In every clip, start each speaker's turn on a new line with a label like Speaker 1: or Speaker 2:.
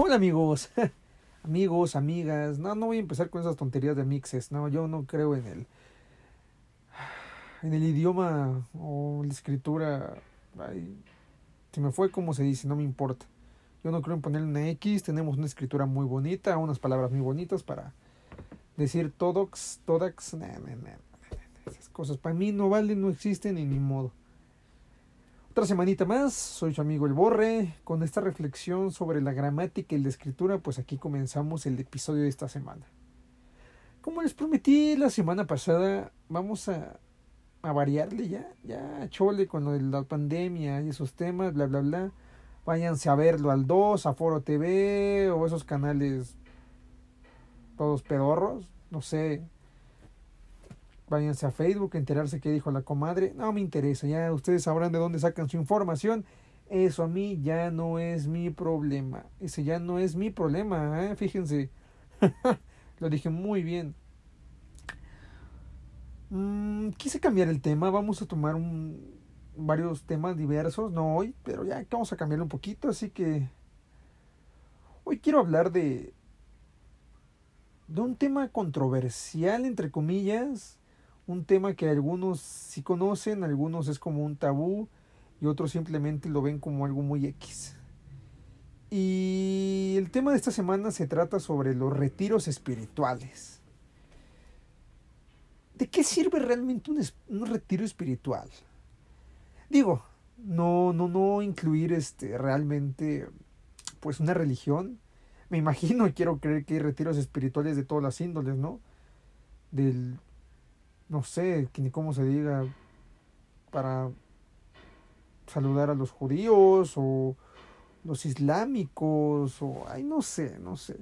Speaker 1: Hola amigos, amigos, amigas. No, no voy a empezar con esas tonterías de mixes. No, yo no creo en el en el idioma o la escritura. Ay, se me fue como se dice, no me importa. Yo no creo en ponerle una X. Tenemos una escritura muy bonita, unas palabras muy bonitas para decir todox, todax. esas cosas para mí no valen, no existen ni ni modo. Otra semanita más, soy su amigo El Borre. Con esta reflexión sobre la gramática y la escritura, pues aquí comenzamos el episodio de esta semana. Como les prometí la semana pasada, vamos a, variarle ya, ya chole con lo de la pandemia y esos temas, bla, bla, bla. Váyanse a verlo al 2, a Foro TV o esos canales todos pedorros, no sé, váyanse a Facebook a enterarse qué dijo la comadre. No me interesa, ya ustedes sabrán de dónde sacan su información. Eso a mí ya no es mi problema. Ese ya no es mi problema, ¿eh? fíjense. Lo dije muy bien. Mm, quise cambiar el tema. Vamos a tomar un, varios temas diversos. No hoy, pero ya vamos a cambiarlo un poquito. Así que hoy quiero hablar de, de un tema controversial, entre comillas un tema que algunos sí conocen, algunos es como un tabú y otros simplemente lo ven como algo muy X. Y el tema de esta semana se trata sobre los retiros espirituales. ¿De qué sirve realmente un, un retiro espiritual? Digo, no, no, no incluir este realmente pues una religión. Me imagino y quiero creer que hay retiros espirituales de todas las índoles, ¿no? Del no sé ni cómo se diga, para saludar a los judíos o los islámicos o, ay, no sé, no sé.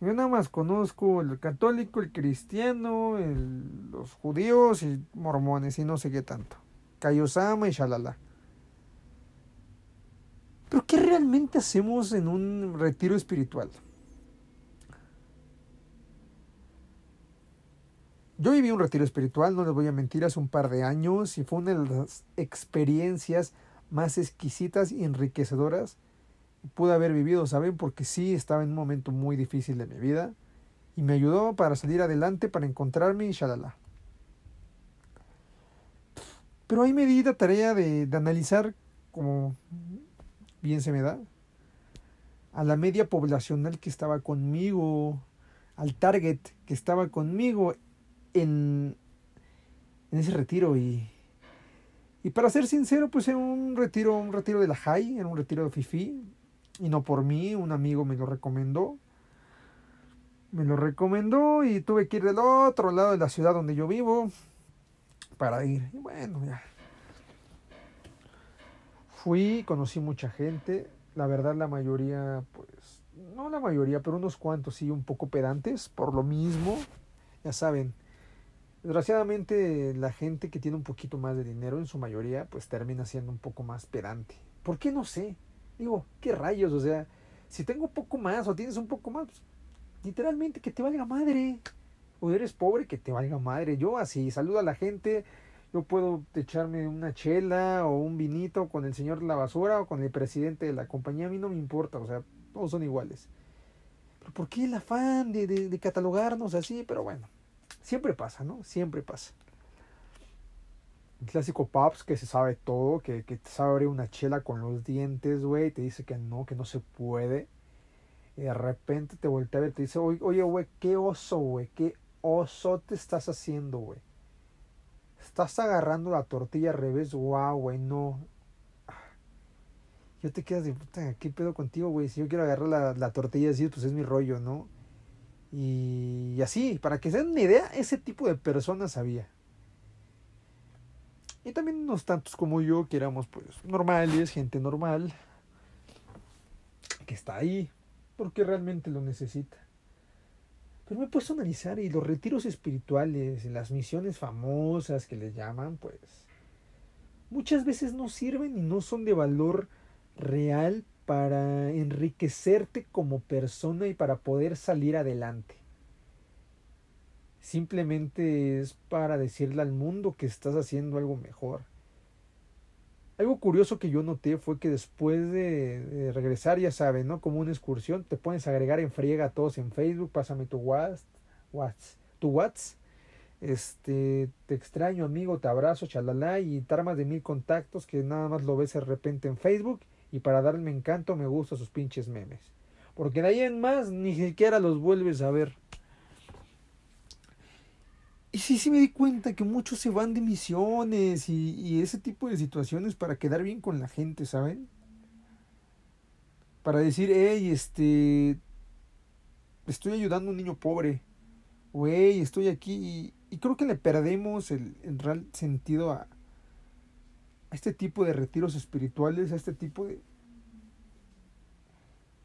Speaker 1: Yo nada más conozco el católico, el cristiano, el, los judíos y mormones y no sé qué tanto. Kayosama y shalala. Pero ¿qué realmente hacemos en un retiro espiritual? Yo viví un retiro espiritual, no les voy a mentir, hace un par de años y fue una de las experiencias más exquisitas y enriquecedoras que pude haber vivido, ¿saben? Porque sí estaba en un momento muy difícil de mi vida y me ayudó para salir adelante, para encontrarme y shalala. Pero ahí me di la tarea de, de analizar, como bien se me da, a la media poblacional que estaba conmigo, al target que estaba conmigo en, ese retiro y, y para ser sincero, pues en un retiro, un retiro de la High, en un retiro de Fifi, y no por mí, un amigo me lo recomendó. Me lo recomendó y tuve que ir del otro lado de la ciudad donde yo vivo para ir. Y bueno, ya. Fui, conocí mucha gente. La verdad, la mayoría, pues, no la mayoría, pero unos cuantos sí, un poco pedantes, por lo mismo. Ya saben, Desgraciadamente la gente que tiene un poquito más de dinero en su mayoría pues termina siendo un poco más pedante. ¿Por qué no sé? Digo, ¿qué rayos? O sea, si tengo un poco más o tienes un poco más, pues, literalmente que te valga madre. O eres pobre, que te valga madre. Yo así saludo a la gente, yo puedo echarme una chela o un vinito con el señor de la basura o con el presidente de la compañía, a mí no me importa, o sea, todos son iguales. Pero ¿por qué el afán de, de, de catalogarnos así? Pero bueno, Siempre pasa, ¿no? Siempre pasa. El clásico Paps que se sabe todo, que, que te sabe abrir una chela con los dientes, güey, te dice que no, que no se puede. Y de repente te voltea a ver te dice, oye, güey, qué oso, güey, qué oso te estás haciendo, güey. Estás agarrando la tortilla al revés, wow, güey, no. Yo te quedas de puta, ¿qué pedo contigo, güey? Si yo quiero agarrar la, la tortilla así, pues es mi rollo, ¿no? Y así, para que se den una idea, ese tipo de personas había. Y también unos tantos como yo, que éramos pues normales, gente normal, que está ahí, porque realmente lo necesita. Pero me he puesto a analizar y los retiros espirituales, y las misiones famosas que les llaman, pues muchas veces no sirven y no son de valor real para enriquecerte como persona y para poder salir adelante. Simplemente es para decirle al mundo que estás haciendo algo mejor. algo curioso que yo noté fue que después de, regresar, ya saben, ¿no? Como una excursión, te a agregar en friega a todos en Facebook, pásame tu WhatsApp, tu WhatsApp, este, te extraño amigo, te abrazo, chalala, y te armas de mil contactos que nada más lo ves de repente en Facebook y para darme encanto me gustan sus pinches memes. Porque de ahí en más ni siquiera los vuelves a ver. Y sí, sí me di cuenta que muchos se van de misiones y, y ese tipo de situaciones para quedar bien con la gente, ¿saben? Para decir, hey, este, estoy ayudando a un niño pobre. O hey, estoy aquí. Y, creo que le perdemos el, el real sentido a este tipo de retiros espirituales, a este tipo de,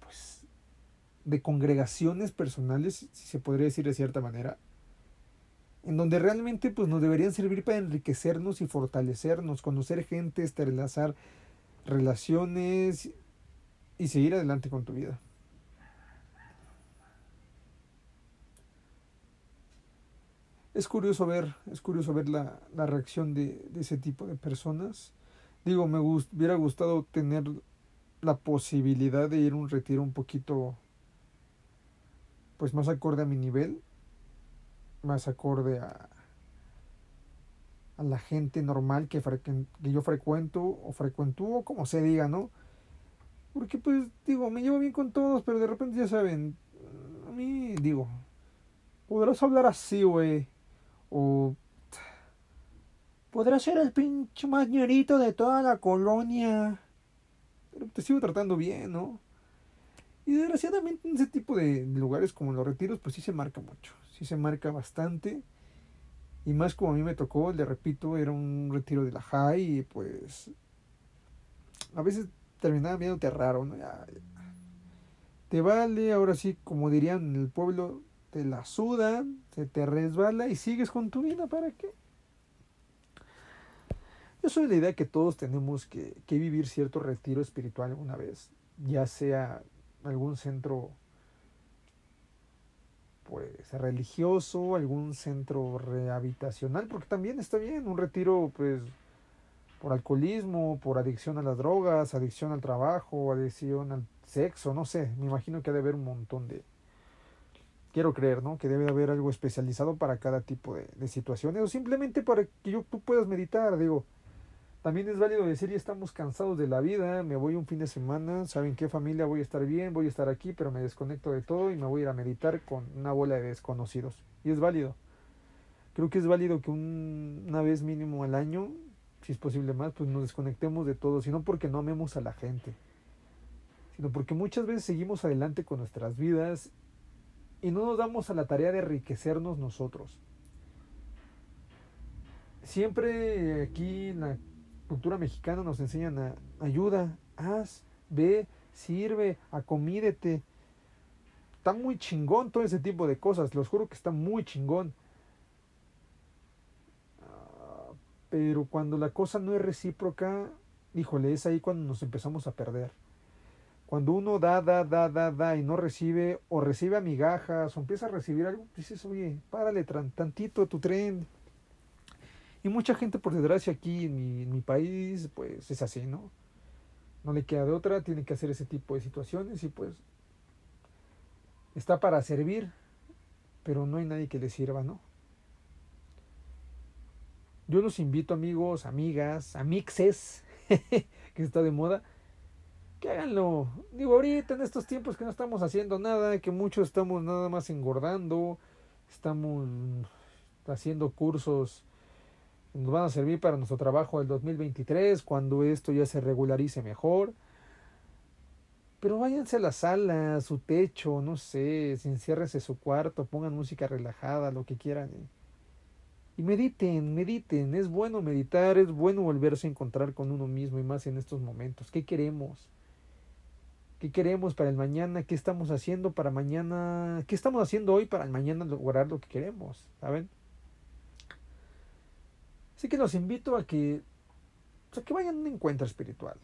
Speaker 1: pues, de congregaciones personales, si se podría decir de cierta manera, en donde realmente pues nos deberían servir para enriquecernos y fortalecernos, conocer gente, establecer relaciones y seguir adelante con tu vida. Es curioso ver, es curioso ver la, la reacción de, de, ese tipo de personas. Digo, me hubiera gustado tener la posibilidad de ir a un retiro un poquito pues más acorde a mi nivel más acorde a, a la gente normal que, que yo frecuento o frecuentúo, como se diga, ¿no? Porque pues digo, me llevo bien con todos, pero de repente ya saben, a mí digo, podrás hablar así, güey, o podrás ser el pinche más de toda la colonia, pero te sigo tratando bien, ¿no? Y desgraciadamente en ese tipo de lugares como los retiros, pues sí se marca mucho sí se marca bastante. Y más como a mí me tocó, le repito, era un retiro de la high y pues a veces terminaba viéndote raro, ¿no? te vale, ahora sí, como dirían en el pueblo, te la sudan, se te resbala y sigues con tu vida, ¿para qué? Yo soy de la idea que todos tenemos que, que vivir cierto retiro espiritual alguna vez, ya sea algún centro pues religioso, algún centro rehabilitacional, porque también está bien un retiro pues por alcoholismo, por adicción a las drogas, adicción al trabajo, adicción al sexo, no sé, me imagino que debe haber un montón de quiero creer, ¿no? Que debe haber algo especializado para cada tipo de, situaciones o simplemente para que yo, tú puedas meditar, digo, también es válido decir, ya estamos cansados de la vida, me voy un fin de semana, ¿saben qué familia? Voy a estar bien, voy a estar aquí, pero me desconecto de todo y me voy a ir a meditar con una bola de desconocidos. Y es válido. Creo que es válido que una vez mínimo al año, si es posible más, pues nos desconectemos de todo, sino porque no amemos a la gente, sino porque muchas veces seguimos adelante con nuestras vidas y no nos damos a la tarea de enriquecernos nosotros. Siempre aquí en la cultura mexicana nos enseñan a ayuda, haz, ve, sirve, acomídete. Está muy chingón todo ese tipo de cosas, los juro que está muy chingón. Ah, pero cuando la cosa no es recíproca, híjole, es ahí cuando nos empezamos a perder. Cuando uno da, da, da, da, da y no recibe, o recibe amigajas, o empieza a recibir algo, dices, oye, párale tantito tu tren, y mucha gente, por desgracia, aquí en mi, país, pues es así, ¿no? No le queda de otra, tiene que hacer ese tipo de situaciones y pues está para servir, pero no hay nadie que le sirva, ¿no? Yo los invito, amigos, amigas, amixes, que está de moda, que háganlo. Digo, ahorita en estos tiempos que no estamos haciendo nada, que muchos estamos nada más engordando, estamos haciendo cursos nos van a servir para nuestro trabajo del 2023, cuando esto ya se regularice mejor. Pero váyanse a la sala, a su techo, no sé, enciérrese su cuarto, pongan música relajada, lo que quieran. Y mediten, mediten, es bueno meditar, es bueno volverse a encontrar con uno mismo y más en estos momentos. ¿Qué queremos? ¿Qué queremos para el mañana? ¿Qué estamos haciendo para mañana? ¿Qué estamos haciendo hoy para el mañana lograr lo que queremos? ¿Saben? Así que los invito a que, a que vayan a un encuentro espiritual.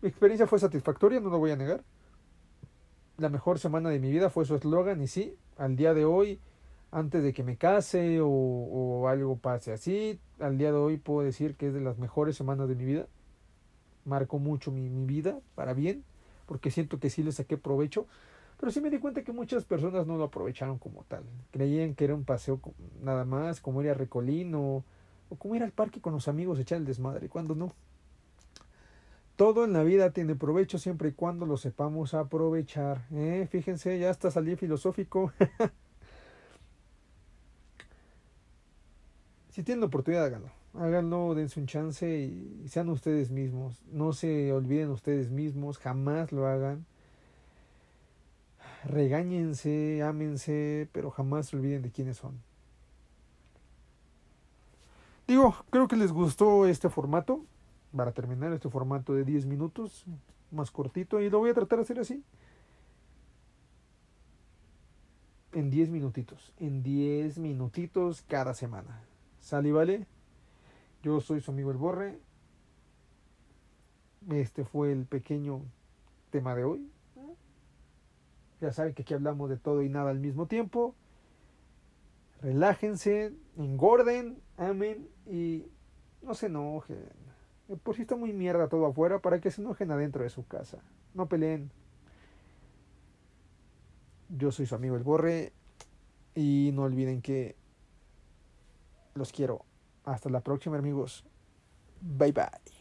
Speaker 1: Mi experiencia fue satisfactoria, no lo voy a negar. La mejor semana de mi vida fue su eslogan y sí, al día de hoy, antes de que me case o, o algo pase así, al día de hoy puedo decir que es de las mejores semanas de mi vida. marcó mucho mi, mi vida para bien, porque siento que sí le saqué provecho. Pero sí me di cuenta que muchas personas no lo aprovecharon como tal. Creían que era un paseo nada más, como ir a Recolino, o como ir al parque con los amigos, echar el desmadre, cuando no. Todo en la vida tiene provecho siempre y cuando lo sepamos aprovechar. ¿eh? Fíjense, ya hasta salí filosófico. si tienen la oportunidad, háganlo. Háganlo, dense un chance y sean ustedes mismos. No se olviden ustedes mismos, jamás lo hagan. Regáñense, ámense, pero jamás se olviden de quiénes son. Digo, creo que les gustó este formato para terminar este formato de 10 minutos, más cortito, y lo voy a tratar de hacer así. En 10 minutitos, en 10 minutitos cada semana. ¿Sale y vale? Yo soy su amigo El Borre. Este fue el pequeño tema de hoy. Ya saben que aquí hablamos de todo y nada al mismo tiempo. Relájense, engorden, amen y no se enojen. Por si está muy mierda todo afuera, para que se enojen adentro de su casa. No peleen. Yo soy su amigo El Borre. Y no olviden que los quiero. Hasta la próxima, amigos. Bye bye.